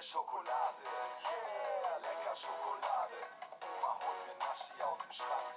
eine Schokolade. Yeah, lecker Schokolade. Oma holt mir Naschi aus dem Schrank.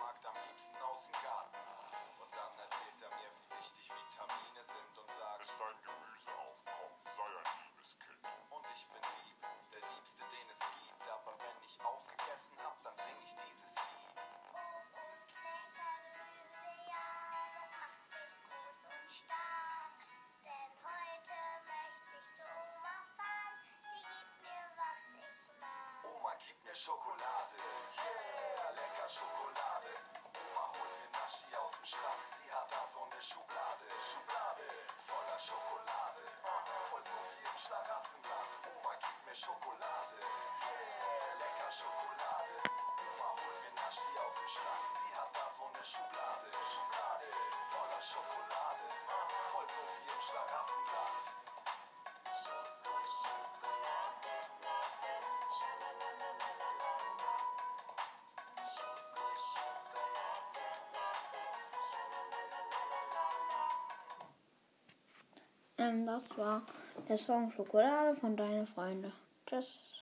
máquina, minha sinal zingado. Schokolade, yeah, lecker Schokolade. Oma holt mir Naschi aus dem Schrank, sie hat da so eine Schublade. Ähm, das war der Song Schokolade von deinen Freunden. Tschüss.